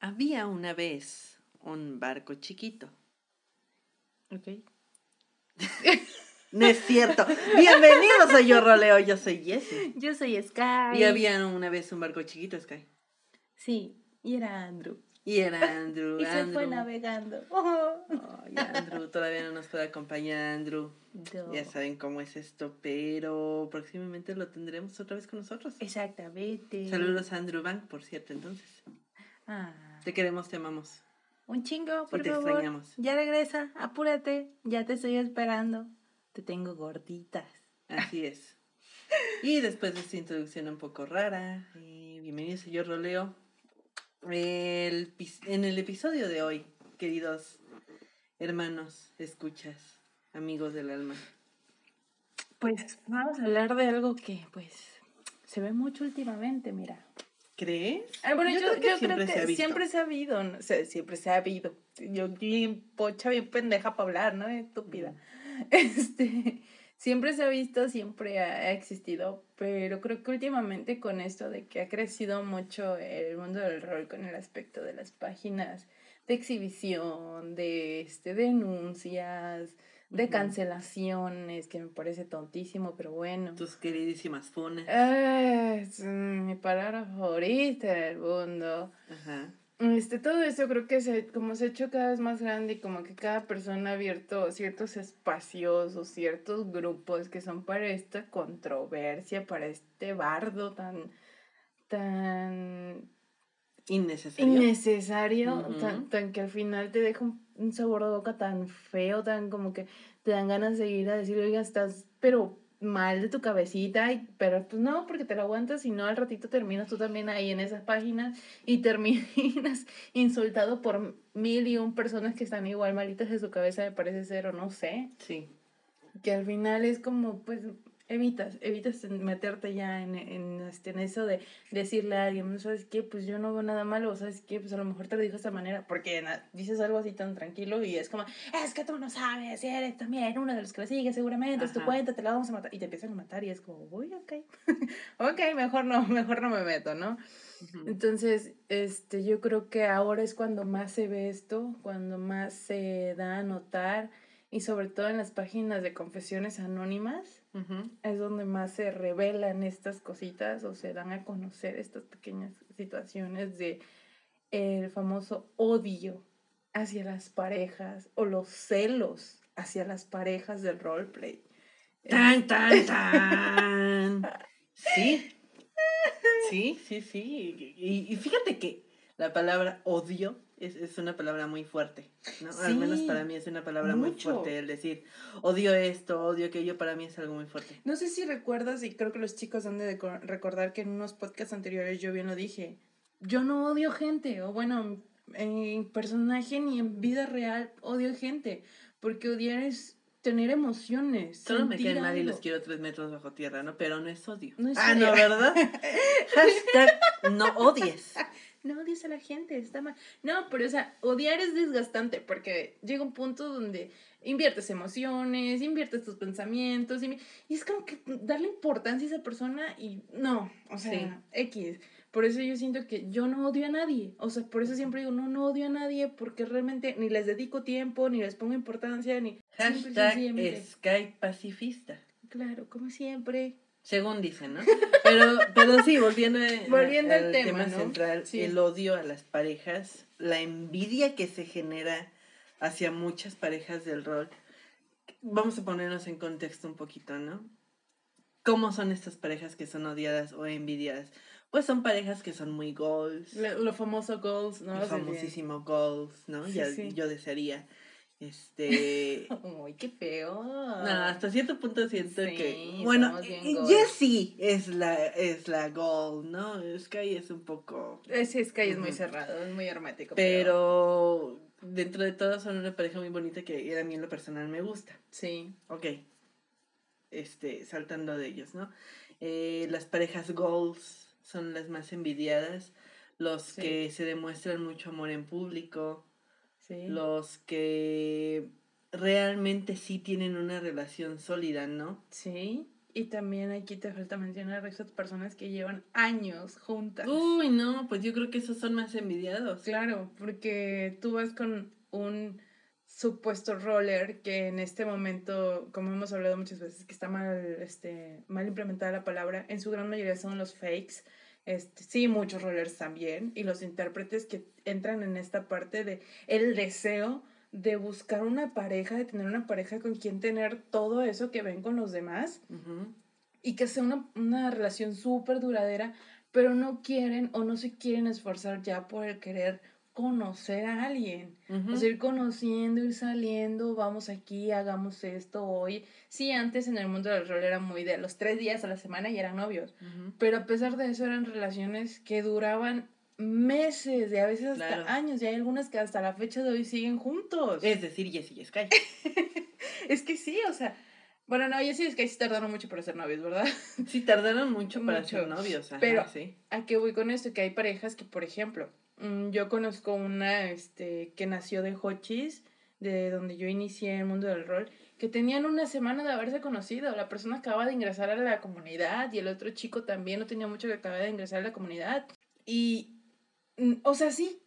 Había una vez un barco chiquito. Ok. No es cierto. Bienvenidos a Yo Roleo, yo soy Jessie. Yo soy Sky. Y había una vez un barco chiquito, Sky. Sí, y era Andrew. Y era Andrew. Y se fue navegando. Ay, Andrew, todavía no nos puede acompañar Andrew. No. Ya saben cómo es esto, pero próximamente lo tendremos otra vez con nosotros. Exactamente. Saludos a Andrew Bank, por cierto, entonces. Ah, Te queremos, te amamos. un chingo, por te favor. extrañamos. Ya regresa, apúrate. Ya te estoy esperando. Te tengo gorditas. Así es. Y después de esta introducción un poco rara, eh, bienvenidos a Yo Roleo. El, en el episodio de hoy, queridos hermanos, escuchas, amigos del alma. Pues vamos a hablar de algo que, pues, se ve mucho últimamente, mira. ¿Crees? Ah, bueno, yo, yo creo siempre que se siempre se ha habido, ¿no? O sea, siempre se ha habido. Yo bien pocha, bien pendeja para hablar, ¿no? Estúpida. Este, siempre se ha visto, siempre ha, ha existido, pero creo que últimamente con esto de que ha crecido mucho el mundo del rol con el aspecto de las páginas de exhibición, de este, denuncias, de cancelaciones, que me parece tontísimo, pero bueno. Tus queridísimas funas. Ah, es mi palabra favorita del mundo. Ajá. Este, todo eso creo que se, como se ha hecho cada vez más grande y como que cada persona ha abierto ciertos espacios o ciertos grupos que son para esta controversia, para este bardo tan, tan Innecesario. innecesario, tan, tan que al final te deja un, un sabor de boca tan feo, tan como que te dan ganas de ir a decir, oiga, estás pero mal de tu cabecita, y, pero pues no, porque te lo aguantas y no al ratito terminas tú también ahí en esas páginas y terminas insultado por mil y un personas que están igual malitas de su cabeza, me parece ser, o no sé, Sí. que al final es como, pues, evitas, evitas meterte ya en, en, este, en eso de decirle a alguien, "No, ¿sabes qué? Pues yo no veo nada malo, ¿sabes qué? Pues a lo mejor te lo dijo de esta manera, porque dices algo así tan tranquilo y es como, es que tú no sabes, eres también uno de los que le sigue seguramente, es tu cuenta, te la vamos a matar, y te empiezan a matar y es como, uy, ok, ok, mejor no, mejor no me meto, ¿no? Entonces, este, yo creo que ahora es cuando más se ve esto, cuando más se da a notar y sobre todo en las páginas de confesiones anónimas es donde más se revelan estas cositas o se dan a conocer estas pequeñas situaciones de el famoso odio hacia las parejas o los celos hacia las parejas del roleplay. Tan, tan, tan. Sí. Sí, sí, sí. Y, y fíjate que la palabra odio es, es una palabra muy fuerte, ¿no? Al menos Sí, para mí es una palabra muy mucho. fuerte el decir odio esto, odio aquello, para mí es algo muy fuerte. No sé si recuerdas, y creo que los chicos han de co- recordar que en unos podcasts anteriores yo bien lo dije. Yo no odio gente, o bueno, en personaje ni en vida real odio gente, porque odiar es tener emociones. Solo me caen mal y los quiero tres metros bajo tierra, ¿no? Pero no es odio. No es ah, odio. no, ¿verdad? Hashtag no odies. No odies a la gente, está mal. No, pero o sea, odiar es desgastante porque llega un punto donde inviertes emociones, inviertes tus pensamientos y, y es como que darle importancia a esa persona y no, o sea, Sí. X. Por eso yo siento que yo no odio a nadie. O sea, por eso siempre digo, no, no odio a nadie porque realmente ni les dedico tiempo, ni les pongo importancia, ni... Hashtag sencillamente. Sky pacifista. Claro, como siempre. Según dicen, ¿no? Pero, pero sí, volviendo, al tema, ¿no? central, Sí. el odio a las parejas, la envidia que se genera hacia muchas parejas del rol. Vamos a ponernos en contexto un poquito, ¿no? ¿Cómo son estas parejas que son odiadas o envidiadas? Pues son parejas que son muy goals, Lo, lo famoso goals, ¿no? el O sea, de- famosísimo goals, ¿no? Sí, ya, sí. Yo desearía. Este. Uy, qué feo. No, hasta cierto punto siento Sí, que. Bueno. Jessie es la, es la goal, ¿no? Sky es un poco. Ese Sky es muy cerrado, es muy hermético. Pero dentro de todo son una pareja muy bonita que a mí en lo personal me gusta. Sí. Ok. Este, saltando de ellos, ¿no? Eh, las parejas goals son las más envidiadas. Los Sí. que se demuestran mucho amor en público. Sí. Los que realmente sí tienen una relación sólida, ¿no? Sí. Y también aquí te falta mencionar a esas personas que llevan años juntas. Uy, no, pues yo creo que esos son más envidiados. Claro, porque tú vas con un supuesto roller que en este momento, como hemos hablado muchas veces, que está mal, este, mal implementada la palabra, en su gran mayoría son los fakes. Este, sí, muchos rollers también, y los intérpretes que entran en esta parte de el deseo de buscar una pareja, de tener una pareja con quien tener todo eso que ven con los demás y que sea una, una relación súper duradera, pero no quieren o no se quieren esforzar ya por el querer conocer a alguien. O sea, ir conociendo, ir saliendo, vamos aquí, hagamos esto hoy. Sí, antes en el mundo del rol era muy de los tres días a la semana y eran novios. Pero a pesar de eso eran relaciones que duraban meses, y a veces hasta años, y hay algunas que hasta la fecha de hoy siguen juntos. Es decir, Jessie y Sky. es que sí, o sea, bueno, no, Jessie y Sky sí tardaron mucho para ser novios, ¿verdad? Sí, tardaron mucho para ser novios, pero sí. ¿a qué voy con esto? Que hay parejas que, por ejemplo, yo conozco una este, que nació de Hochis, de donde yo inicié el mundo del rol, que tenían una semana de haberse conocido. La persona acaba de ingresar a la comunidad y el otro chico también no tenía mucho que acaba de ingresar a la comunidad. Y Mm, o sea, sí,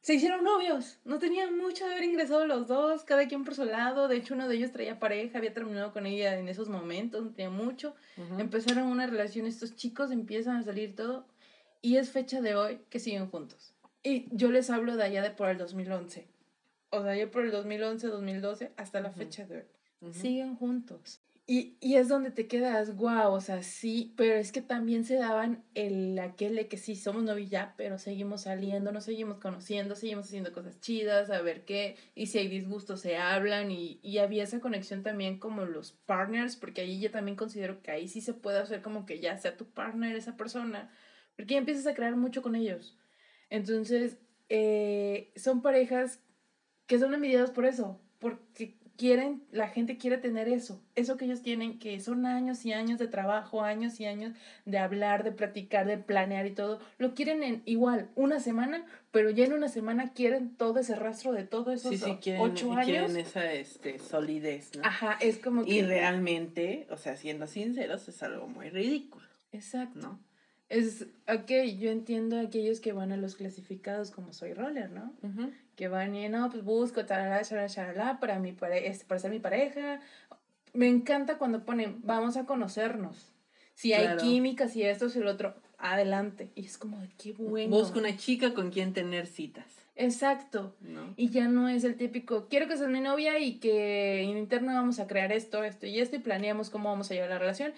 se hicieron novios. No tenían mucho de haber ingresado los dos, cada quien por su lado. De hecho, uno de ellos traía pareja, había terminado con ella en esos momentos, no tenía mucho. Empezaron una relación, estos chicos empiezan a salir todo. Y es fecha de hoy que siguen juntos. Y yo les hablo de allá de por el 2011. O sea, allá por el 2011, 2012, hasta la fecha de hoy. Siguen juntos. Y, y, es donde te quedas, guau, o sea, sí, pero es que también se daban el aquel de que sí, somos novios ya, pero seguimos saliendo, nos seguimos conociendo, seguimos haciendo cosas chidas, a ver qué, y si hay disgustos se hablan, y, y había esa conexión también como los partners, porque ahí yo también considero que ahí sí se puede hacer como que ya sea tu partner esa persona, porque ya empiezas a crear mucho con ellos. Entonces, eh, son parejas que son envidiadas por eso, porque quieren, la gente quiere tener eso, eso que ellos tienen, que son años y años de trabajo, años y años de hablar, de platicar, de planear y todo, lo quieren en igual, una semana, pero ya en una semana quieren todo ese rastro de todo esos sí, sí, quieren, ocho años. Quieren esa este, solidez, ¿no? Ajá, es como que... Y realmente, o sea, siendo sinceros, es algo muy ridículo. Exacto. ¿No? Es, ok, yo entiendo a aquellos que van a los clasificados como soy roller, ¿no? Que van y, no, pues busco, tarara, charala, para, mi pare para ser mi pareja. Me encanta cuando ponen, vamos a conocernos. Si hay química, si esto, si el otro, adelante. Y es como, qué bueno. Busco una chica con quien tener citas. Exacto. Y ya no es el típico, quiero que seas mi novia y que en interno vamos a crear esto, esto y esto y planeamos cómo vamos a llevar la relación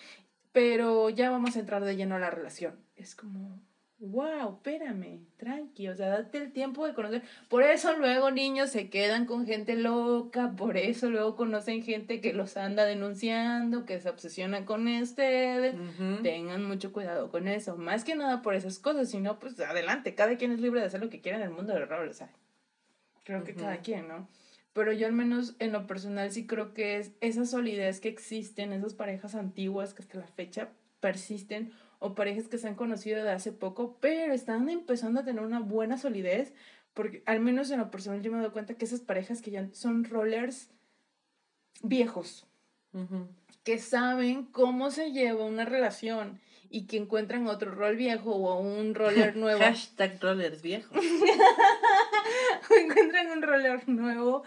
pero ya vamos a entrar de lleno a la relación. Es como, wow, espérame, tranqui, o sea, date el tiempo de conocer. Por eso luego niños se quedan con gente loca, por eso luego conocen gente que los anda denunciando, que se obsesiona con ustedes. Tengan mucho cuidado con eso. Más que nada por esas cosas, sino pues adelante, cada quien es libre de hacer lo que quiera en el mundo del rol, o sea, creo que cada quien, ¿no? Pero yo al menos en lo personal sí creo que es esa solidez que existen, esas parejas antiguas que hasta la fecha persisten o parejas que se han conocido de hace poco, pero están empezando a tener una buena solidez, porque al menos en lo personal yo me doy cuenta que esas parejas que ya son rollers viejos, que saben cómo se lleva una relación y que encuentran otro rol viejo o un roller nuevo. Hashtag rollers viejos. encuentran un roller nuevo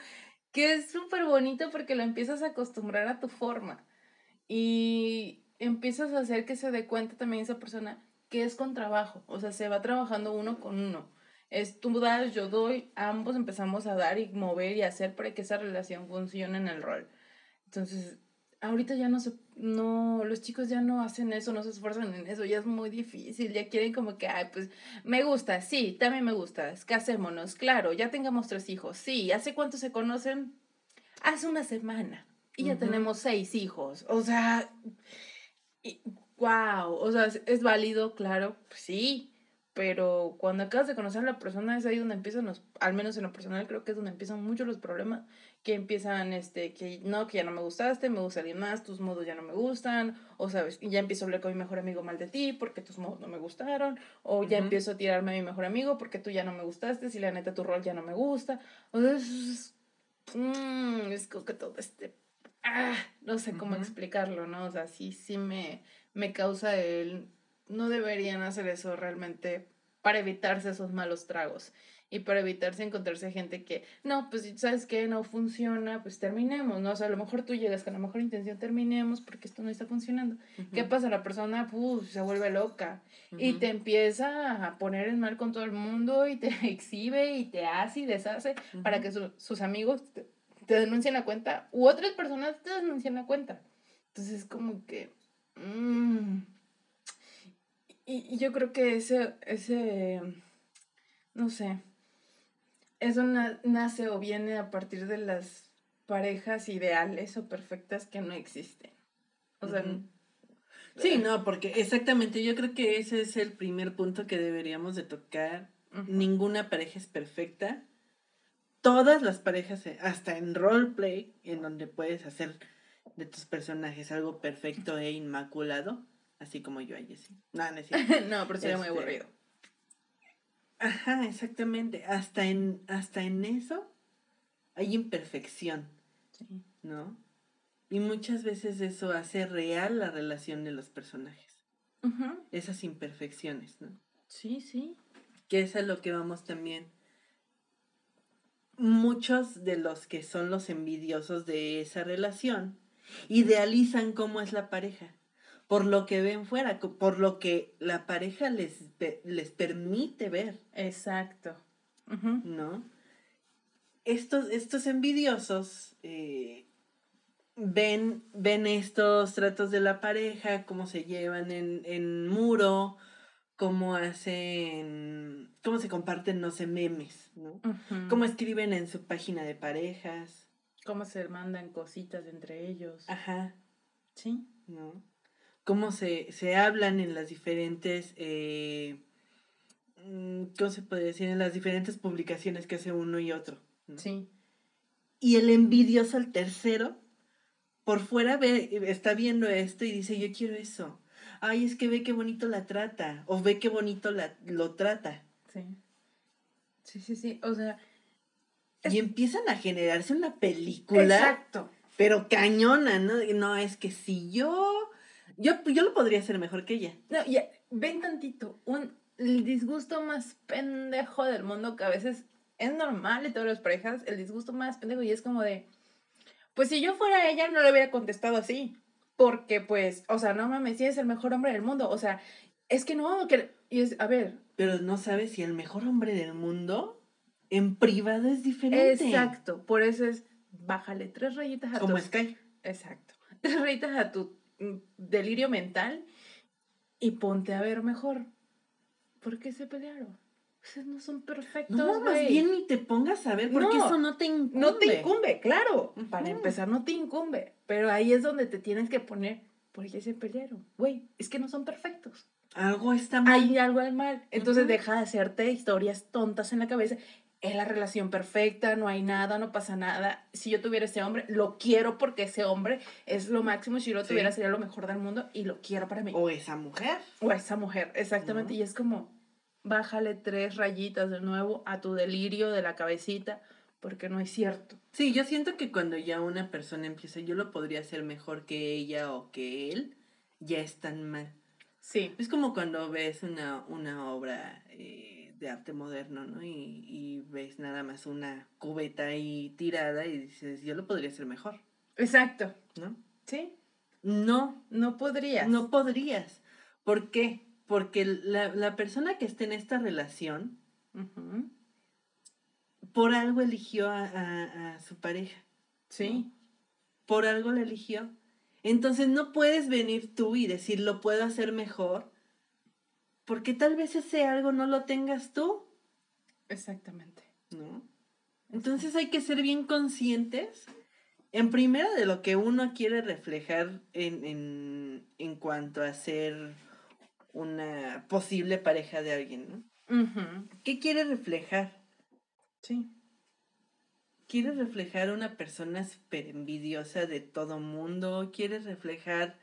que es súper bonito porque lo empiezas a acostumbrar a tu forma y empiezas a hacer que se dé cuenta también esa persona que es con trabajo, o sea, se va trabajando uno con uno. Es tú das, yo doy, ambos empezamos a dar y mover y hacer para que esa relación funcione en el rol. Entonces, ahorita ya no se, no, los chicos ya no hacen eso, no se esfuerzan en eso, ya es muy difícil, ya quieren como que, ay, pues, me gusta, sí, también me gusta, casémonos, claro, ya tengamos tres hijos, sí, ¿hace cuánto se conocen? Hace una semana, y ya tenemos seis hijos, o sea, wow, o sea, es, válido, claro, pues sí, pero cuando acabas de conocer a la persona es ahí donde empiezan los, al menos en lo personal creo que es donde empiezan mucho los problemas, que empiezan, este, que no, que ya no me gustaste, me gusta alguien más, tus modos ya no me gustan, o sabes, y ya empiezo a hablar con mi mejor amigo mal de ti porque tus modos no me gustaron, o ya empiezo a tirarme a mi mejor amigo porque tú ya no me gustaste, si la neta tu rol ya no me gusta, o sea, mm, es como que todo este, ah, no sé cómo explicarlo, ¿no? O sea, sí, sí me, me causa el, no deberían hacer eso realmente para evitarse esos malos tragos y para evitarse encontrarse gente que, no, pues sabes que no funciona, pues terminemos, ¿no? O sea, a lo mejor tú llegas con la mejor intención, terminemos porque esto no está funcionando. ¿Qué pasa? La persona, se vuelve loca y te empieza a poner en mal con todo el mundo y te exhibe y te hace y deshace para que sus amigos te, denuncien la cuenta u otras personas te denuncien la cuenta. Entonces, es como que... Mm, y, y yo creo que ese, ese, no sé, eso nace o viene a partir de las parejas ideales o perfectas que no existen. O sea, Sí, no, porque exactamente, yo creo que ese es el primer punto que deberíamos de tocar. Ninguna pareja es perfecta. Todas las parejas, eh, hasta en roleplay, en donde puedes hacer de tus personajes algo perfecto e inmaculado, así como yo a Jessie. No, no, no pero sería muy este, aburrido. Ajá, exactamente. Hasta en, hasta en eso hay imperfección. Sí. ¿No? Y muchas veces eso hace real la relación de los personajes. Esas imperfecciones, ¿no? Sí, sí. Que es a lo que vamos también. Muchos de los que son los envidiosos de esa relación idealizan cómo es la pareja por lo que ven fuera, por lo que la pareja les, les permite ver. Exacto. ¿No? Estos, estos envidiosos eh, ven, ven estos tratos de la pareja, cómo se llevan en, en muro, cómo hacen, cómo se comparten, no sé, memes, ¿no? Cómo escriben en su página de parejas. Cómo se mandan cositas entre ellos. Ajá. Sí. ¿No? Cómo se, se hablan en las diferentes, eh, mm, ¿cómo se puede decir? En las diferentes publicaciones que hace uno y otro. Sí. Y el envidioso, el tercero, por fuera ve, está viendo esto y dice, yo quiero eso. Ay, es que ve qué bonito la trata. O ve qué bonito la, lo trata. Sí. Sí, sí, sí. O sea. Y empiezan a generarse una película. Exacto. Pero cañona, ¿no? No, es que si yo yo, yo lo podría hacer mejor que ella. No, ya, ven tantito. Un, el disgusto más pendejo del mundo que a veces es normal en todas las parejas, el disgusto más pendejo y es como de, pues si yo fuera ella no le hubiera contestado así, porque pues, o sea, no mames, si es el mejor hombre del mundo, o sea, es que no, que, y es, a ver. Pero no sabes si el mejor hombre del mundo en privado es diferente. Exacto, por eso es, bájale tres rayitas a Como Sky. Exacto, tres rayitas a tu delirio mental y ponte a ver mejor. ¿Por qué se pelearon? Ustedes no son perfectos. No, más bien ni te pongas a ver, porque eso no te incumbe. No te incumbe, claro. Para empezar, no te incumbe. Pero ahí es donde te tienes que poner, ¿por qué se pelearon? Güey, es que no son perfectos. Algo está mal. Hay algo mal. Entonces deja de hacerte historias tontas en la cabeza es la relación perfecta, no hay nada, no pasa nada. Si yo tuviera ese hombre, lo quiero porque ese hombre es lo máximo. Si yo lo tuviera, sería lo mejor del mundo y lo quiero para mí. O esa mujer. O esa mujer, exactamente. Y es como, bájale tres rayitas de nuevo a tu delirio de la cabecita, porque no es cierto. Sí, yo siento que cuando ya una persona empieza, yo lo podría hacer mejor que ella o que él, ya es tan mal. Sí. Es como cuando ves una, una obra. Eh, de arte moderno, ¿no? Y, y, ves nada más una cubeta ahí tirada y dices, yo lo podría hacer mejor. Exacto. ¿No? Sí. No. No podrías. No podrías. ¿Por qué? Porque la, la persona que esté en esta relación, por algo eligió a, a, a, su pareja. Sí. Por algo la eligió. Entonces no puedes venir tú y decir, lo puedo hacer mejor porque tal vez ese algo no lo tengas tú. Exactamente. ¿No? Entonces hay que ser bien conscientes, en primera, de lo que uno quiere reflejar en, en, en cuanto a ser una posible pareja de alguien, ¿no? ¿Qué quiere reflejar? Sí. ¿Quiere reflejar una persona súper envidiosa de todo mundo? ¿Quiere reflejar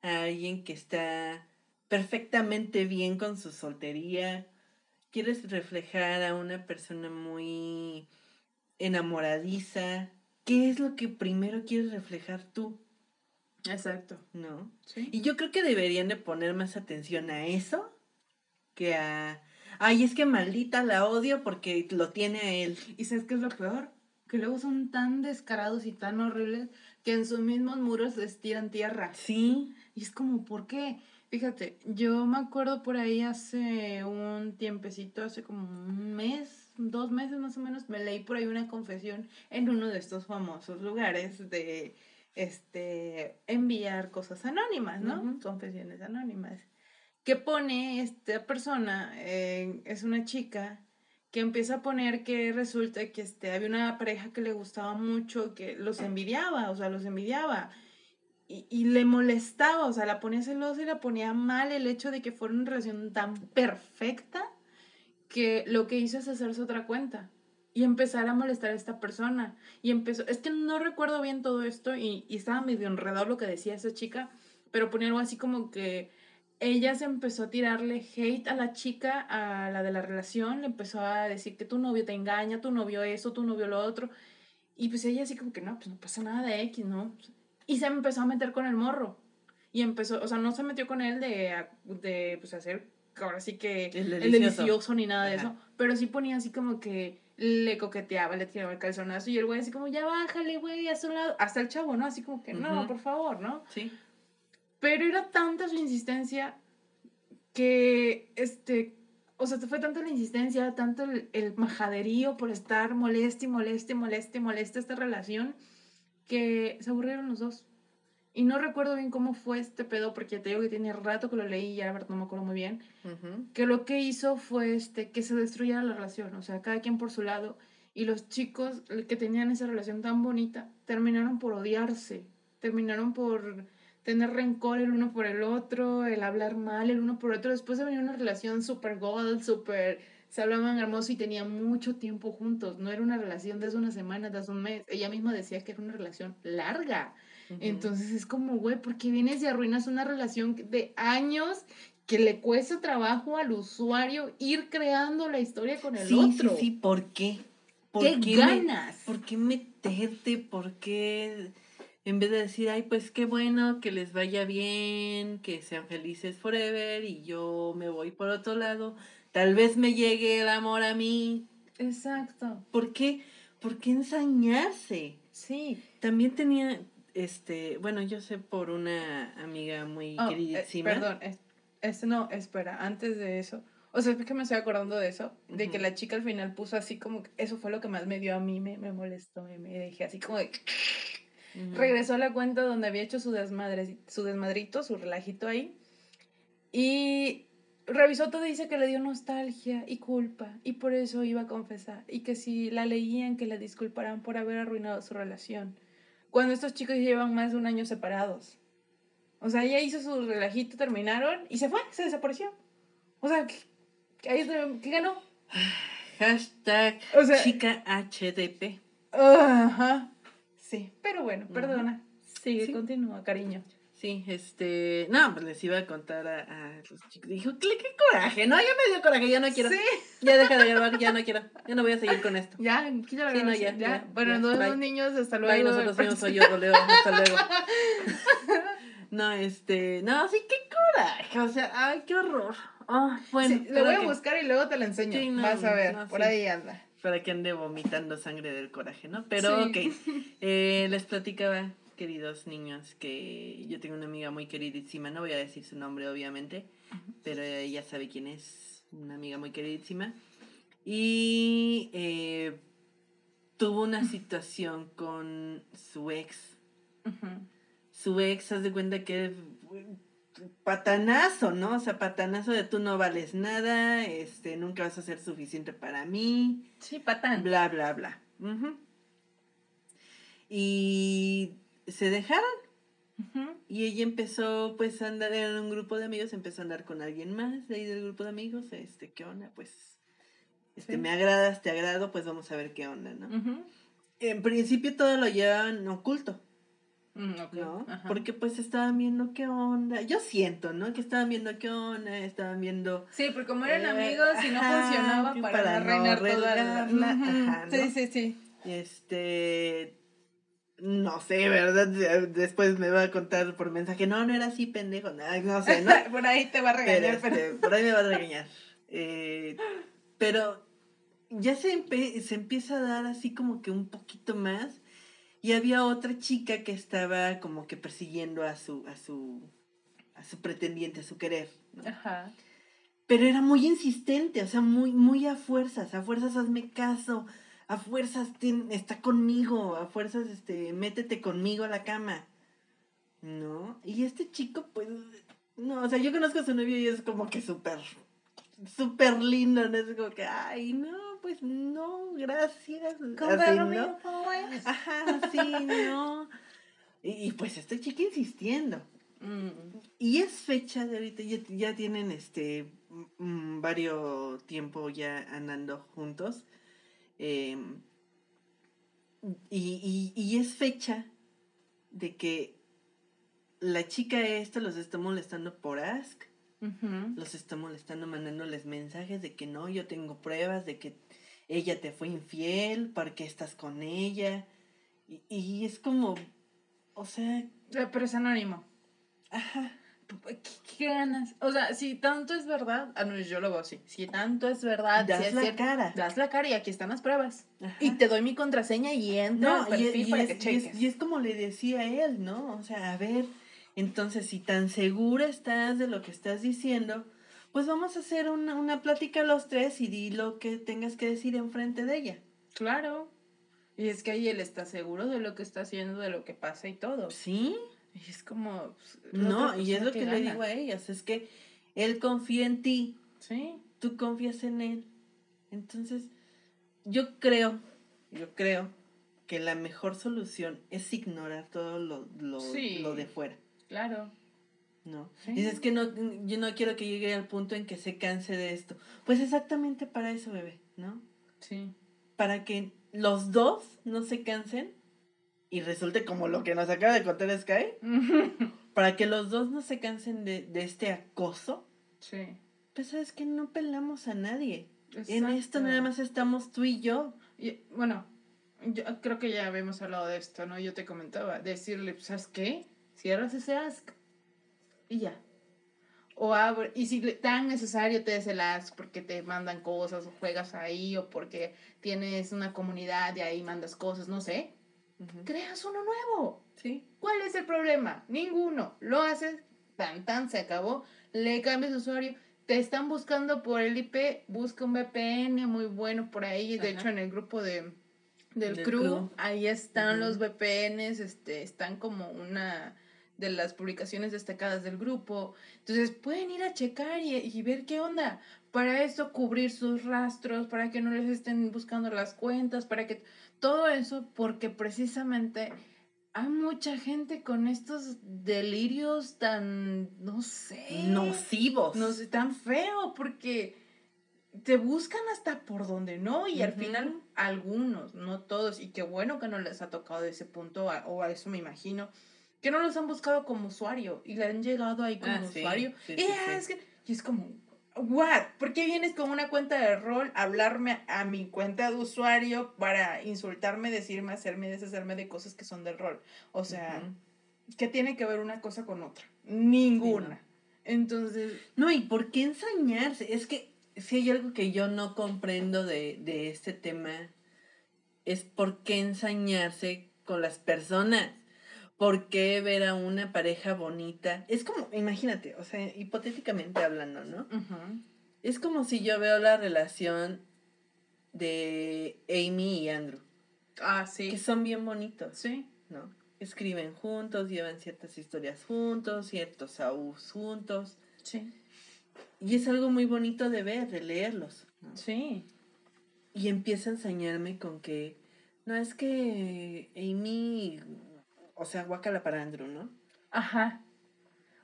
a alguien que está perfectamente bien con su soltería. Quieres reflejar a una persona muy enamoradiza, ¿qué es lo que primero quieres reflejar tú? Exacto. ¿No? Sí. Y yo creo que deberían de poner más atención a eso que a... Ay, es que maldita la odio porque lo tiene a él. ¿Y sabes qué es lo peor? Que luego son tan descarados y tan horribles que en sus mismos muros les tiran tierra. Sí. Y es como, ¿por qué? Fíjate, yo me acuerdo por ahí hace un tiempecito, hace como un mes, dos meses más o menos, me leí por ahí una confesión en uno de estos famosos lugares de este enviar cosas anónimas, ¿no? Confesiones anónimas. Que pone esta persona, eh, es una chica, que empieza a poner que resulta que este, había una pareja que le gustaba mucho, que los envidiaba, o sea, los envidiaba. Y, y le molestaba, o sea, la ponía celosa y la ponía mal el hecho de que fuera una relación tan perfecta que lo que hizo es hacerse otra cuenta y empezar a molestar a esta persona. Y empezó, es que no recuerdo bien todo esto y, y estaba medio enredado lo que decía esa chica, pero ponía algo así como que ella se empezó a tirarle hate a la chica, a la de la relación, le empezó a decir que tu novio te engaña, tu novio eso, tu novio lo otro. Y pues ella así como que no, pues no pasa nada de X, ¿no? Y se empezó a meter con el morro. Y empezó, o sea, no se metió con él de, de pues hacer, ahora sí que El el delicioso. delicioso ni nada de Ajá. eso, pero sí ponía así como que le coqueteaba, le tiraba el calzonazo y el güey así como, ya bájale, güey, a su lado, hasta el chavo, ¿no? Así como que, no, Ujú. por favor, ¿no? Sí. Pero era tanta su insistencia que, este, o sea, fue tanta la insistencia, tanto el, el majaderío por estar moleste y moleste moleste moleste esta relación, que se aburrieron los dos. Y no recuerdo bien cómo fue este pedo, porque ya te digo que tiene rato que lo leí y ya la verdad no me acuerdo muy bien que lo que hizo fue este, que se destruyera la relación, o sea, cada quien por su lado. Y los chicos que tenían esa relación tan bonita terminaron por odiarse, terminaron por tener rencor el uno por el otro, el hablar mal el uno por el otro. Después de venir una relación súper gold, súper... Se hablaban hermoso y tenían mucho tiempo juntos. No era una relación de hace una semana, de hace un mes. Ella misma decía que era una relación larga. Entonces es como, güey, ¿por qué vienes y arruinas una relación de años que le cuesta trabajo al usuario ir creando la historia con el sí, otro? sí, sí, ¿por qué? ¿Por ¿Qué ganas? ¿Por qué meterte? ¿Por qué en vez de decir, ay, pues qué bueno, que les vaya bien, que sean felices forever y yo me voy por otro lado, tal vez me llegue el amor a mí? Exacto. ¿Por qué? ¿Por qué ensañarse? Sí. También tenía, este, bueno, yo sé por una amiga muy Oh, eh, queridísima. perdón, es, es- no, espera, antes de eso. O sea, es que me estoy acordando de eso, de que la chica al final puso así como, que eso fue lo que más me dio a mí, me, me molestó, me, me dejé así como de... Regresó a la cuenta donde había hecho su, desmadre, su desmadrito, su relajito ahí. Y revisó todo y dice que le dio nostalgia y culpa. Y por eso iba a confesar. Y que si la leían, que la disculparan por haber arruinado su relación. Cuando estos chicos llevan más de un año separados. O sea, ella hizo su relajito, terminaron y se fue, se desapareció. O sea, ¿qué, qué, ganó? Hashtag O sea- chica HDP. Ajá. Sí, pero bueno, Ujú. perdona. Sigue, Sí. continúa, cariño. Sí, este. No, pues les iba a contar a, a los chicos. Dijo, ¿qué, qué coraje? No, ya me dio coraje, ya no quiero. Sí. Ya deja de grabar, ya no quiero. Ya no voy a seguir con esto. Ya, quita la Sí, no, ya, ya, ya, Bueno, nos vemos niños, hasta luego. Bye, nosotros fuimos soy yo, Leo. Hasta luego. No, este. No, sí, qué coraje. O sea, ay, qué horror. Ay, bueno. Sí, lo voy a que- buscar y luego te la enseño. Sí, no, Vas a ver, no, por ahí anda. Para que ande vomitando sangre del coraje, ¿no? Pero, ok. Eh, les platicaba, queridos niños, que yo tengo una amiga muy queridísima. No voy a decir su nombre, obviamente, pero ella sabe quién es. Una amiga muy queridísima. Y eh, tuvo una situación con su ex. Su ex, haz de cuenta que eh, patanazo, ¿no? O sea, patanazo de tú no vales nada, este, nunca vas a ser suficiente para mí Sí, patán. bla, bla, bla. Y se dejaron. Y ella empezó, pues, a andar en un grupo de amigos, empezó a andar con alguien más de ahí del grupo de amigos. Este, ¿qué onda? Pues, este, Sí. me agradas, te agrado, pues vamos a ver qué onda, ¿no? En principio todo lo llevaban oculto, Mm, ¿no? ajá. Porque, pues, estaban viendo qué onda. Yo siento, ¿no? Que estaban viendo qué onda, estaban viendo... Sí, porque como eran Eh, amigos y no ajá, funcionaba para, para no reinar toda la... ajá, Sí, sí, sí. Este. No sé, ¿verdad? Después me va a contar por mensaje, no, no era así, pendejo, no, sé, ¿no? por ahí te va a regañar, pero, este, por ahí me va a regañar. Eh, pero ya se, se empieza a dar así como que un poquito más. Y había otra chica que estaba como que persiguiendo a su, a su, a su pretendiente, a su querer. Ajá. Pero era muy insistente, o sea, muy, muy a fuerzas, a fuerzas hazme caso, a fuerzas está conmigo, a fuerzas este, métete conmigo a la cama. ¿No? Y este chico, pues, no, o sea, yo conozco a su novio y es como que súper, súper lindo, ¿no? Es como que, ay, no, pues no, gracias. Así, ¿no? Ajá, sí, no. Y, pues estoy chica insistiendo. Mm. Y es fecha de ahorita, ya, tienen este varios tiempo ya andando juntos. Em, y, y, es fecha de que la chica esta los está molestando por Ask. Los está molestando mandándoles mensajes de que no, yo tengo pruebas de que ella te fue infiel, ¿para qué estás con ella? Y, es como, o sea... Pero es anónimo. Ajá. ¿Qué, ganas? O sea, si tanto es verdad, ah, no, yo lo veo así. Si tanto es verdad, das la cara. Das la cara y aquí están las pruebas. Y te doy mi contraseña y entra no, y, para que cheques. y es como le decía él, ¿no? O sea, a ver, entonces si tan segura estás de lo que estás diciendo, pues vamos a hacer una, una plática los tres y di lo que tengas que decir enfrente de ella. Claro. Y es que ahí él está seguro de lo que está haciendo, de lo que pasa y todo. Sí. Y es como... Pues, no, y es lo que, le digo a ellas, es que él confía en ti. Sí. Tú confías en él. Entonces, yo creo, yo creo que la mejor solución es ignorar todo lo, lo, lo de fuera. Claro. ¿no? Dices que no, yo no quiero que llegue al punto en que se canse de esto. Pues exactamente para eso, bebé, ¿no? Sí. Para que los dos no se cansen y resulte como lo que nos acaba de contar Sky. para que los dos no se cansen de, este acoso. Sí. Pues sabes que no pelamos a nadie. En esto nada más estamos tú y yo. Y, bueno, yo creo que ya habíamos hablado de esto, ¿no? Yo te comentaba, decirle, ¿sabes qué? Cierras ese ask y ya. O abre, y si tan necesario te des el ask porque te mandan cosas o juegas ahí o porque tienes una comunidad y ahí mandas cosas, no sé, creas uno nuevo. ¿Sí? ¿Cuál es el problema? Ninguno. Lo haces, tan tan, se acabó, le cambias usuario. Te están buscando por el IP, busca un VPN muy bueno por ahí. De hecho, en el grupo de, del, crew, ahí están los VPNs, este, están como una de las publicaciones destacadas del grupo. Entonces pueden ir a checar y, ver qué onda. Para eso cubrir sus rastros, para que no les estén buscando las cuentas, para que todo eso, porque precisamente hay mucha gente con estos delirios tan, no sé, nocivos. No sé, tan feo, porque te buscan hasta por donde no y al final algunos, no todos, y qué bueno que no les ha tocado de ese punto, o a eso me imagino, que no los han buscado como usuario y le han llegado ahí como ah, usuario. y, es que, y es como, ¿what? ¿Por qué vienes con una cuenta de rol a hablarme a mi cuenta de usuario para insultarme, decirme, hacerme, deshacerme de cosas que son del rol? O sea, ¿qué tiene que ver una cosa con otra? Ninguna. Entonces... No, ¿y por qué ensañarse? Es que si hay algo que yo no comprendo de, de este tema, es por qué ensañarse con las personas. ¿Por qué ver a una pareja bonita? Es como, imagínate, o sea, hipotéticamente hablando, ¿no? Es como si yo veo la relación de Amy y Andrew. Ah, sí. Que son bien bonitos. Sí. ¿No? Escriben juntos, llevan ciertas historias juntos, ciertos aus juntos. Sí. Y es algo muy bonito de ver, de leerlos. Sí. Y empieza a enseñarme con que, no, es que Amy o sea, guacala para Andrew, ¿no? Ajá.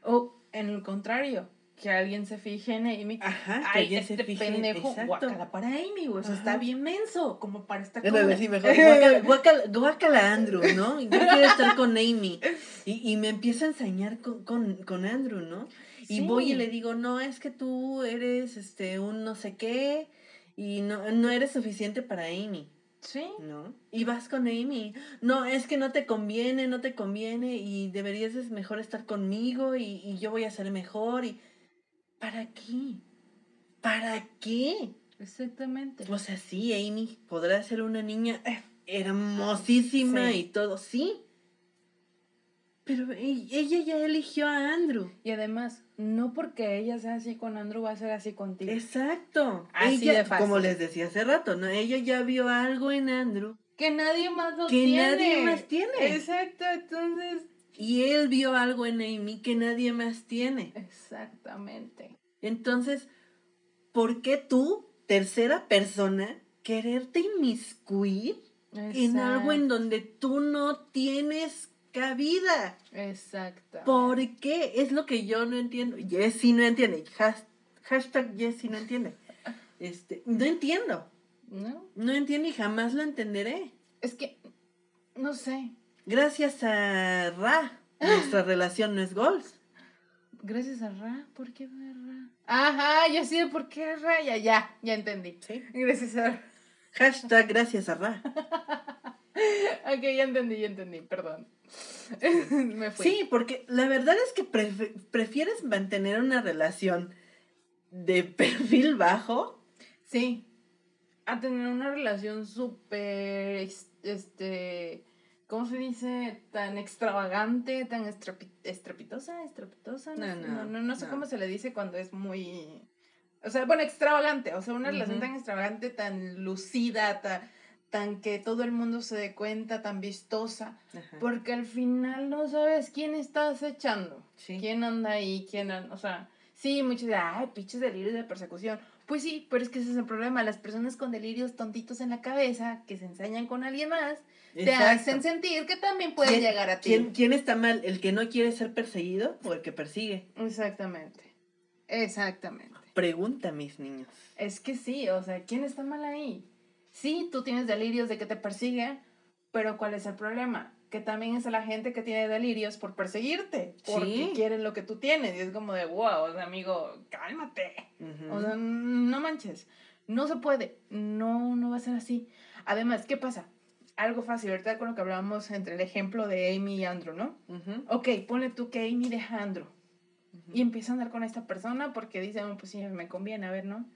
O en el contrario, que alguien se fije en Amy. Ajá, que alguien se este fije pendejo, guacala para Amy, güey. O sea, está bien menso, como para estar con... sí, mejor. Guacala, guacala, Andrew, ¿no? Yo quiero estar con Amy. Y, y me empieza a enseñar con, con, con Andrew, ¿no? Y voy y le digo, no, es que tú eres este un no sé qué y no, no eres suficiente para Amy. Sí. ¿No? Y vas con Amy. No, es que no te conviene, no te conviene y deberías es mejor estar conmigo y, y yo voy a ser mejor y... ¿Para qué? ¿Para qué? Exactamente. O sea, sí, Amy podrá ser una niña eh, hermosísima Sí. y todo, sí. Pero e- ella ya eligió a Andrew. Y además, no porque ella sea así con Andrew va a ser así contigo. Exacto. Así ella, de fácil. como les decía hace rato, ¿no? Ella ya vio algo en Andrew Que nadie más lo que tiene. nadie más tiene. Exacto, entonces. Y él vio algo en Amy que nadie más tiene. Exactamente. Entonces, ¿por qué tú, tercera persona, quererte inmiscuir en algo en donde tú no tienes cabida? Exacto. ¿Por qué? Es lo que yo no entiendo. Jessy no entiende. Has- hashtag Jessy no entiende. Este, no entiendo. ¿No? No entiendo y jamás lo entenderé. Es que, no sé. Gracias a Ra, nuestra relación no es goals. Gracias a Ra, ¿por qué fue Ra? Ajá, yo sé por qué Ra, ya, ya, ya entendí. ¿Sí? Gracias a Ra. Hashtag gracias a Ra. Ok, ya entendí, ya entendí, perdón. Me fui. Sí, porque la verdad es que pref- prefieres mantener una relación de perfil bajo. Sí. A tener una relación súper, este, ¿cómo se dice? Tan extravagante, tan estrapi- estrepitosa, estrepitosa. No, No, sé- no, no, no, no sé no. cómo se le dice cuando es muy, o sea, bueno, extravagante, o sea, una relación tan extravagante, tan lucida, tan, tan que todo el mundo se dé cuenta, tan vistosa, Ajá. porque al final no sabes quién estás echando. Sí. ¿Quién anda ahí? ¿Quién anda? O sea, sí, muchos de, ay, pinches delirios de persecución. Pues sí, pero es que ese es el problema. Las personas con delirios tontitos en la cabeza, que se ensañan con alguien más, te Exacto. hacen sentir que también pueden ¿Quién- llegar a ti. ¿Quién, quién está mal? ¿El que no quiere ser perseguido o el que persigue? Exactamente. Exactamente. Pregunta, mis niños. Es que sí, o sea, ¿quién está mal ahí? Sí, tú tienes delirios de que te persiguen, pero ¿cuál es el problema? Que también es la gente que tiene delirios por perseguirte, porque Sí. quieren lo que tú tienes. Y es como de, wow, o sea, amigo, cálmate. O sea, no manches. No se puede. No, no va a ser así. Además, ¿qué pasa? Algo fácil, ahorita con lo que hablábamos entre el ejemplo de Amy y Andrew, ¿no? Ujú. Ok, ponle tú que Amy deja a Andrew y empieza a andar con esta persona porque dice, "Oh, pues sí, me conviene, a ver, ¿no?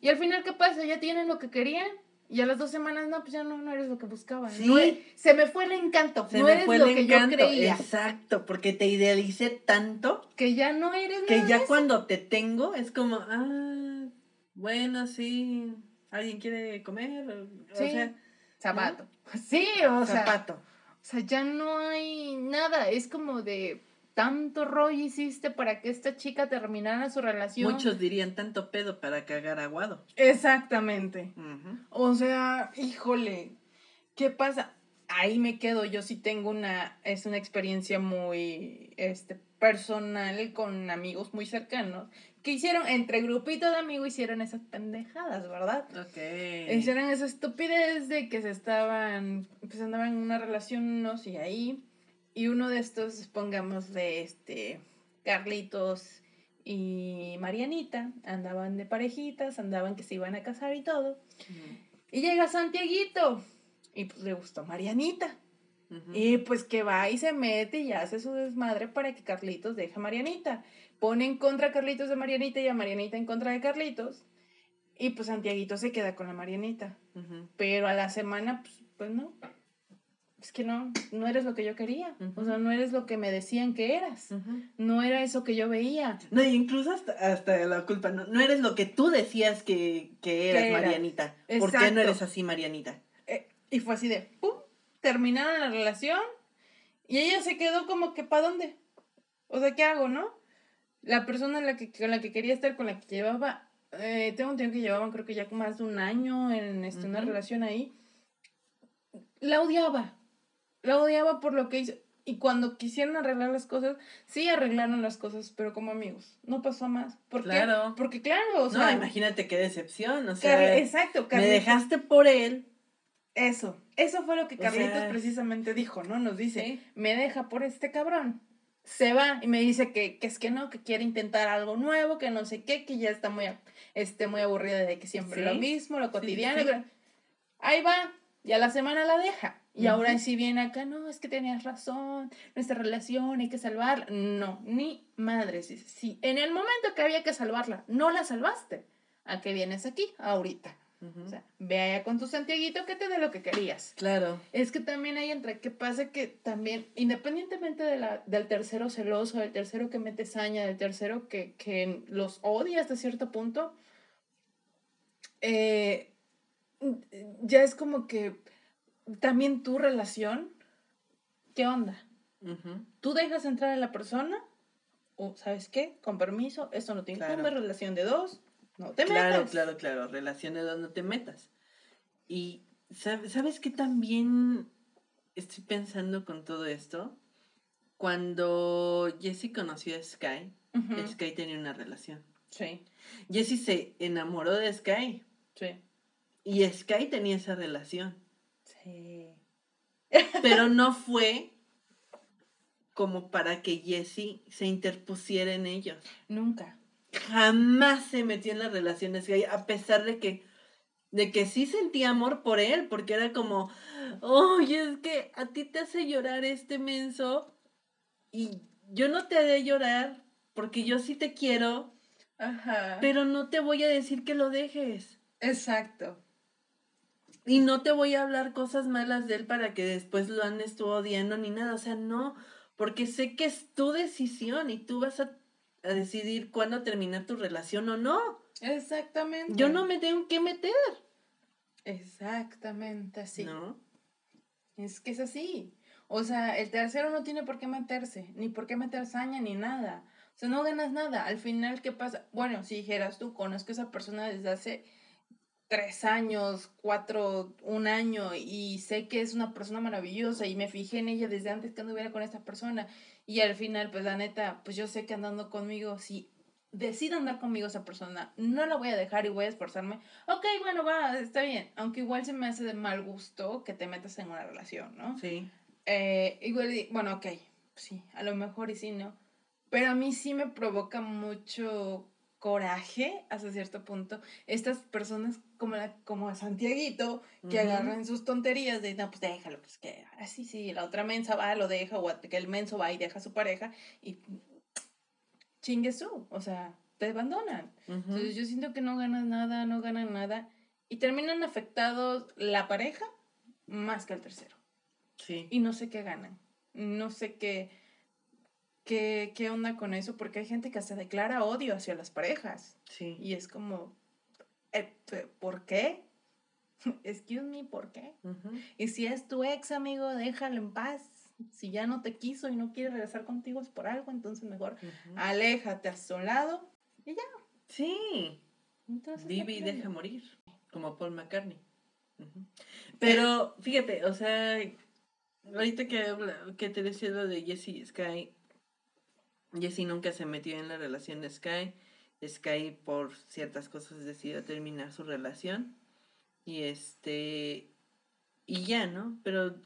Y al final, ¿qué pasa? Ya tienen lo que querían y a las dos semanas, no, pues ya no, no eres lo que buscaban. Sí. No e- se me fue el encanto. Se no me eres fue lo el que encanto. yo creía. Exacto, porque te idealicé tanto Que ya no eres que nada ya cuando te tengo es como, ah, bueno, sí, alguien quiere comer, o, sea, Zapato. Sí, o sea. zapato. O sea, ya no hay nada. Es como de tanto rollo hiciste para que esta chica terminara su relación. Muchos dirían tanto pedo para cagar aguado. Exactamente. O sea, híjole, ¿qué pasa? Ahí me quedo. Yo sí tengo una, es una experiencia muy, este, personal con amigos muy cercanos que hicieron, entre grupitos de amigos, hicieron esas pendejadas, ¿verdad? Ok. Hicieron esa estupidez de que se estaban, pues andaban en una relación unos y ahí, y uno de estos, pongamos de este, Carlitos y Marianita, andaban de parejitas, andaban que se iban a casar y todo, y llega Santiaguito, y pues le gustó Marianita, y pues que va y se mete y hace su desmadre para que Carlitos deje a Marianita. Pone en contra a Carlitos de Marianita y a Marianita en contra de Carlitos. Y pues Santiaguito se queda con la Marianita. Pero a la semana, pues, pues no. Es que no, no eres lo que yo quería. O sea, no eres lo que me decían que eras. No era eso que yo veía. No, y incluso hasta, hasta la culpa, no, no eres lo que tú decías que, que eras. Marianita. ¿Por qué Exacto. no eres así, Marianita? Eh, y fue así de, ¡pum! Terminaron la relación. Y ella se quedó como que, ¿para dónde? O sea, ¿qué hago, no? La persona en la que, con la que quería estar, con la que llevaba, eh, tengo un tiempo que llevaban creo que ya más de un año en este, una relación ahí, la odiaba. La odiaba por lo que hizo. Y cuando quisieron arreglar las cosas, sí arreglaron las cosas, pero como amigos. No pasó más. ¿Por Claro. qué? Porque claro, o sea... no, imagínate qué decepción, o sea, exacto, me Carlitos. dejaste por él. Eso, eso fue lo que O Carlitos sea, precisamente dijo, ¿no? Nos dice, Sí. me deja por este cabrón. Se va y me dice que, que es que no, que quiere intentar algo nuevo, que no sé qué, que ya está muy, este, muy aburrida de que siempre Sí. lo mismo, lo cotidiano. sí. Ahí va, Y a la semana la deja. Y ahora si viene acá, no, es que tenías razón, nuestra relación hay que salvarla. No, ni madre. Si, si en el momento que había que salvarla, no la salvaste, ¿a qué vienes aquí ahorita? O sea, ve allá con tu Santiaguito que te dé lo que querías. Claro. Es que también hay entre que pasa que también, independientemente de la, del tercero celoso, del tercero que mete saña, del tercero que, que los odia hasta cierto punto, eh, ya es como que también tu relación, ¿qué onda? ¿Tú dejas entrar a la persona? ¿O sabes qué? Con permiso, esto no te incumbe, relación de dos, no te claro, metas. Claro, claro, relación de dos, no te metas. Y ¿sabes qué también estoy pensando con todo esto? Cuando Jessie conoció a Sky, Sky tenía una relación. Sí. Jessie se enamoró de Sky. Sí. Y Sky tenía esa relación. Sí. Pero no fue como para que Jessie se interpusiera en ellos. Nunca jamás se metió en las relaciones gay, a pesar de que, de que sí sentía amor por él, porque era como, oye, es que a ti te hace llorar este menso y yo no te haré llorar porque yo sí te quiero, Ajá. pero no te voy a decir que lo dejes. Exacto. Y no te voy a hablar cosas malas de él para que después lo andes tú odiando ni nada, o sea, no, porque sé que es tu decisión y tú vas a a decidir cuándo terminar tu relación o no. Exactamente. Yo no me tengo que meter. Exactamente así. ¿No? Es que es así. O sea, el tercero no tiene por qué meterse, ni por qué meter saña, ni nada. O sea, no ganas nada. Al final, ¿qué pasa? Bueno, si dijeras tú, conozco a esa persona desde hace tres años, cuatro, un año, y sé que es una persona maravillosa y me fijé en ella desde antes que anduviera con esta persona y al final, pues la neta, pues yo sé que andando conmigo, si decide andar conmigo esa persona, no la voy a dejar y voy a esforzarme. Ok, bueno, va, está bien. Aunque igual se me hace de mal gusto que te metas en una relación, ¿no? Sí. Eh, igual, bueno, ok, sí, a lo mejor y sí, ¿no? Pero a mí sí me provoca mucho coraje hasta cierto punto estas personas como la como a Santiaguito que agarran sus tonterías de no pues déjalo pues que así sí la otra mensa va lo deja o que el menso va y deja a su pareja y chingue su o sea te abandonan entonces yo siento que no ganas nada no ganan nada y terminan afectados la pareja más que el tercero sí y no sé qué ganan no sé qué ¿Qué, ¿Qué onda con eso? Porque hay gente que hasta declara odio hacia las parejas. Sí. Y es como, ¿por qué? Excuse me, ¿por qué? Y si es tu ex amigo, déjalo en paz. Si ya no te quiso y no quiere regresar contigo es por algo, entonces mejor aléjate a su lado y ya. Sí. Vive y deja morir, como Paul McCartney. Pero fíjate, o sea, ahorita que, que te decía lo de Jesse Sky, Jessie nunca se metió en la relación de Sky. Sky por ciertas cosas decidió terminar su relación. Y este. Y ya, ¿no? Pero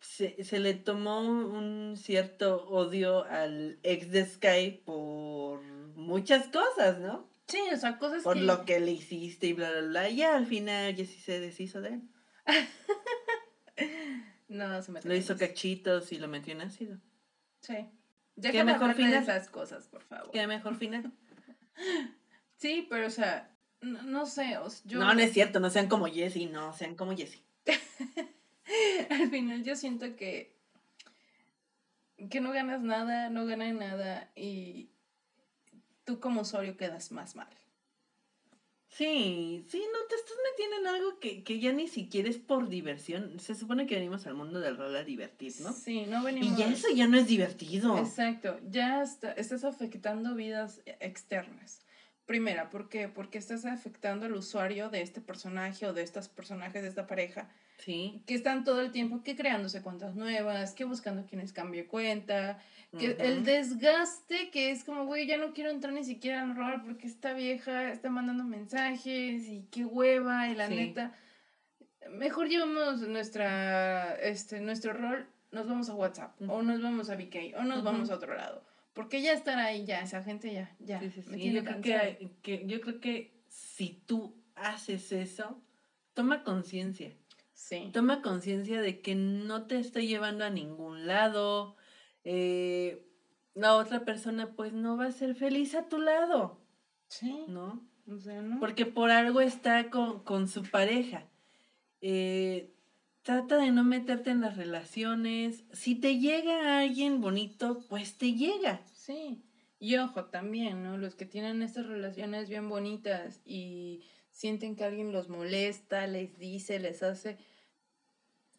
se, se le tomó un cierto odio al ex de Sky por muchas cosas, ¿no? Sí, o sea, cosas Por lo que le hiciste y bla, bla, bla. Y ya al final Jessie se deshizo de él. no, se metió. Lo hizo cachitos y lo metió en ácido. Sí. Ya ¿Qué mejor final? esas cosas, por favor. ¿Qué mejor final? sí, pero o sea, no, sé, yo... No, no es cierto, no sean como Jessie, no, sean como Jessie. Al final yo siento que que no ganas nada, no ganan nada y tú como usuario quedas más mal. Sí, sí, no te estás metiendo en algo que, que, ya ni siquiera es por diversión. Se supone que venimos al mundo del rol a divertir, ¿no? Sí, no venimos. Y ya eso ya no es divertido. Exacto, ya estás afectando vidas externas. Primera, ¿por qué? Porque estás afectando al usuario de este personaje o de estos personajes de esta pareja. Sí. Que están todo el tiempo que creándose cuentas nuevas, que buscando quienes cambie cuenta, que el desgaste que es como, güey, ya no quiero entrar ni siquiera al rol porque esta vieja está mandando mensajes y qué hueva y la neta. Mejor llevamos nuestra, este, nuestro rol, nos vamos a WhatsApp o nos vamos a VK o nos vamos a otro lado. Porque ya estará ahí, ya, esa gente ya, ya. Sí, sí, yo, creo que, yo creo que si tú haces eso, toma conciencia. Sí. Toma conciencia de que no te está llevando a ningún lado. Eh, la otra persona pues no va a ser feliz a tu lado, Sí. ¿no? O sea, ¿no? Porque por algo está con, con su pareja. Eh, trata de no meterte en las relaciones. Si te llega alguien bonito, pues te llega. Sí. Y ojo también, ¿no? Los que tienen estas relaciones bien bonitas y sienten que alguien los molesta, les dice, les hace,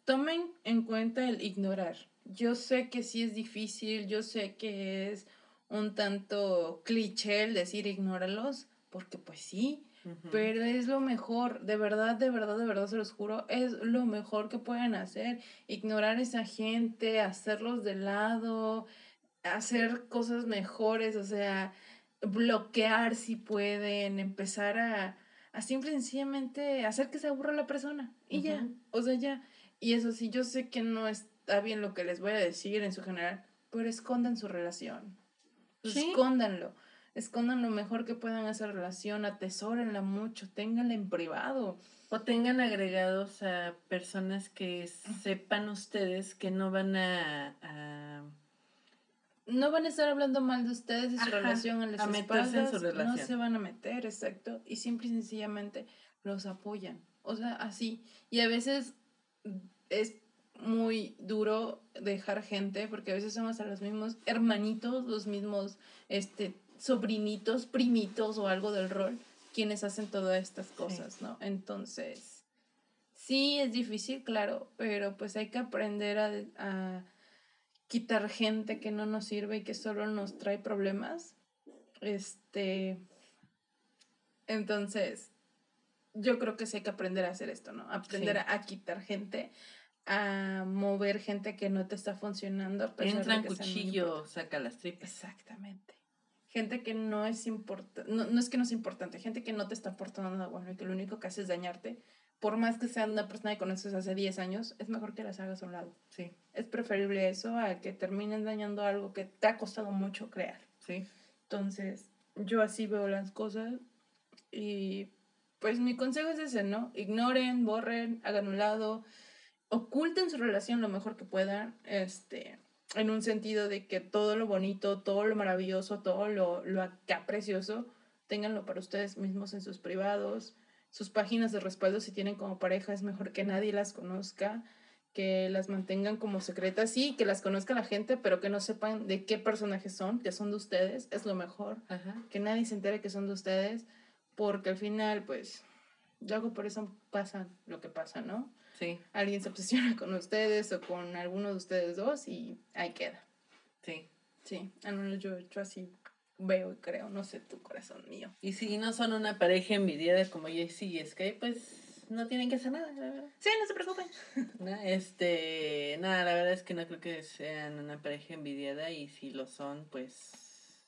tomen en cuenta el ignorar. Yo sé que sí es difícil, yo sé que es un tanto cliché el decir ignóralos, porque pues sí, pero es lo mejor, de verdad, de verdad, de verdad se los juro, es lo mejor que pueden hacer. Ignorar a esa gente, hacerlos de lado, hacer cosas mejores, o sea, bloquear si pueden, empezar a, a simple y sencillamente hacer que se aburra la persona. Y ya, o sea, ya. Y eso sí, yo sé que no está bien lo que les voy a decir en su general, pero escondan su relación. Sí. Escóndanlo. Escondan lo mejor que puedan esa relación, atesórenla mucho, ténganla en privado. O tengan agregados a personas que sepan ustedes que no van a, a- No van a estar hablando mal de ustedes y su Ajá, relación a las a meterse en su espaldas, No relación. se van a meter, exacto. Y simple y sencillamente los apoyan. O sea, así. Y a veces es muy duro dejar gente, porque a veces somos a los mismos hermanitos, los mismos este, sobrinitos, primitos o algo del rol, quienes hacen todas estas cosas, ¿no? Entonces, sí es difícil, claro, pero pues hay que aprender a, a quitar gente que no nos sirve y que solo nos trae problemas. Este. Entonces, yo creo que sí hay que aprender a hacer esto, ¿no? Aprender Sí. a, a quitar gente, a mover gente que no te está funcionando. entran cuchillo, saca las tripas. Exactamente. Gente que no es importante, no, no es que no es importante, gente que no te está aportando nada bueno y que lo único que hace es dañarte. Por más que sea una persona que conoces hace 10 años, es mejor que las hagas a un lado. Sí, Es preferible eso a que terminen dañando algo que te ha costado mucho crear. sí. Entonces, yo así veo las cosas y pues mi consejo es ese, ¿no? Ignoren, borren, hagan un lado, oculten su relación lo mejor que puedan, este, en un sentido de que todo lo bonito, todo lo maravilloso, todo lo, lo acá precioso, ténganlo para ustedes mismos en sus privados, sus páginas de respaldo si tienen como pareja es mejor que nadie las conozca, que las mantengan como secretas, sí, que las conozca la gente, pero que no sepan de qué personajes son, que son de ustedes, es lo mejor, Ajá. que nadie se entere que son de ustedes, porque al final, pues, luego por eso pasa lo que pasa, ¿no? Sí, Alguien se obsesiona con ustedes o con alguno de ustedes dos y ahí queda. sí. Sí, al menos yo, yo así veo y creo, no sé tu corazón mío. Y si no son una pareja envidiada como Jessie y Sky, pues no tienen que hacer nada, la verdad. Sí, no se preocupen. ¿no? Este, nada, la verdad es que no creo que sean una pareja envidiada y si lo son, pues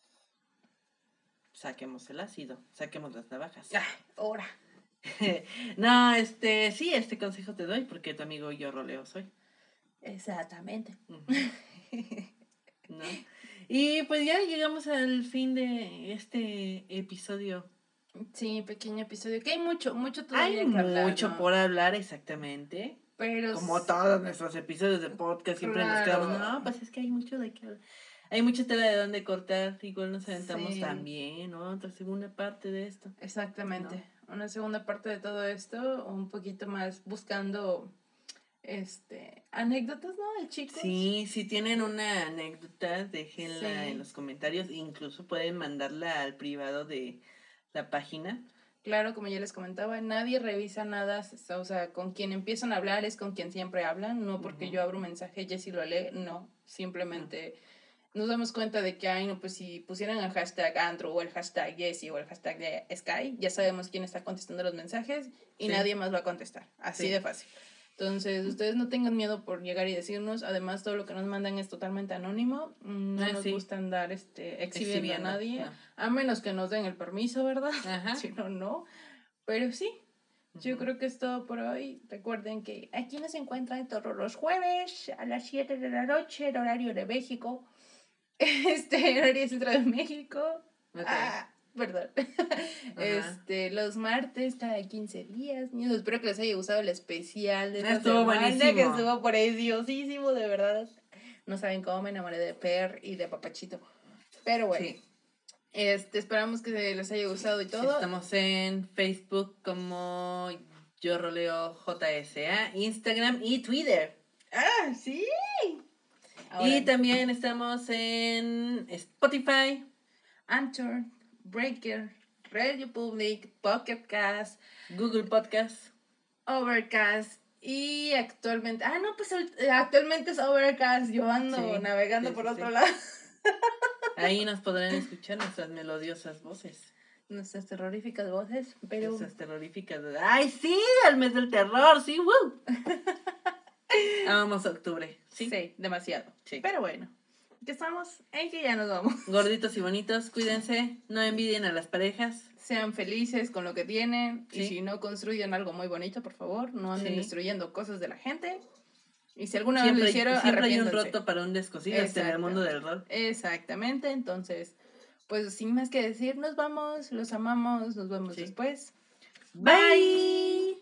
saquemos el ácido, saquemos las navajas. Ah, ahora. no, este, sí, este consejo te doy porque tu amigo yo roleo soy. Exactamente. ¿No? Y pues ya llegamos al fin de este episodio. Sí, pequeño episodio, que hay mucho, mucho todavía Hay que hablar, mucho ¿no? por hablar exactamente. Pero Como todos nuestros episodios de podcast, siempre nos Claro. quedamos, no, pues es que hay mucho de qué hablar. Hay mucha tela de dónde cortar, igual nos aventamos Sí. también, ¿no? Otra segunda parte de esto. Exactamente. Una segunda parte de todo esto, un poquito más buscando este anécdotas, ¿no? De chicos. Sí, si tienen una anécdota, déjenla Sí. en los comentarios, incluso pueden mandarla al privado de la página. Claro, como ya les comentaba, nadie revisa nada, o sea, con quien empiezan a hablar es con quien siempre hablan, no porque yo abro un mensaje, Jessy lo lee, no, simplemente nos damos cuenta de que, ay, no, pues si pusieran el hashtag Andrew o el hashtag Jessy o el hashtag de Sky, ya sabemos quién está contestando los mensajes y Sí. nadie más va a contestar, así Sí. de fácil. Entonces, ustedes no tengan miedo por llegar y decirnos, además todo lo que nos mandan es totalmente anónimo, no Ah, nos sí. gusta andar este, exhibiendo a nadie, no. a menos que nos den el permiso, ¿verdad? Ajá. Si no, no. Pero sí, yo creo que es todo por hoy. Recuerden que aquí nos encuentran todos los jueves a las 7 de la noche, el horario de México. Este, horario centro de México. Ah, Perdón. Este, los martes cada 15 días. Niños, espero que les haya gustado el especial de Estuvo semana, buenísimo. que estuvo preciosísimo, de verdad. No saben cómo me enamoré de Per y de Papachito. Pero bueno, Sí. este, esperamos que les haya gustado y todo. Estamos en Facebook como Yo Roleo JSA, Instagram y Twitter. Ah, sí. Y también estamos en Spotify, Anchor, Breaker, Radio Public, Pocket Cast, Google Podcast. Overcast y actualmente, ah no, pues eh, actualmente es Overcast, yo ando Sí, navegando sí, por otro sí. lado. Ahí nos podrán escuchar nuestras melodiosas voces. Nuestras terroríficas voces, pero Nuestras terroríficas. ¡Ay, sí! El mes del terror, sí, ¡woo! Amamos octubre, sí, ¿sí? demasiado. Sí. Pero bueno, que estamos en que ya nos vamos. Gorditos y bonitos, cuídense, no envidien a las parejas. Sean felices con lo que tienen y Sí. si no construyen algo muy bonito, por favor, no anden Sí. destruyendo cosas de la gente. Y si alguna vez Siempre, lo hicieron, siempre hay un roto para un descosido en el mundo del rol. Exactamente, entonces, pues sin más que decir, nos vamos, los amamos, nos vemos Sí. después. Bye.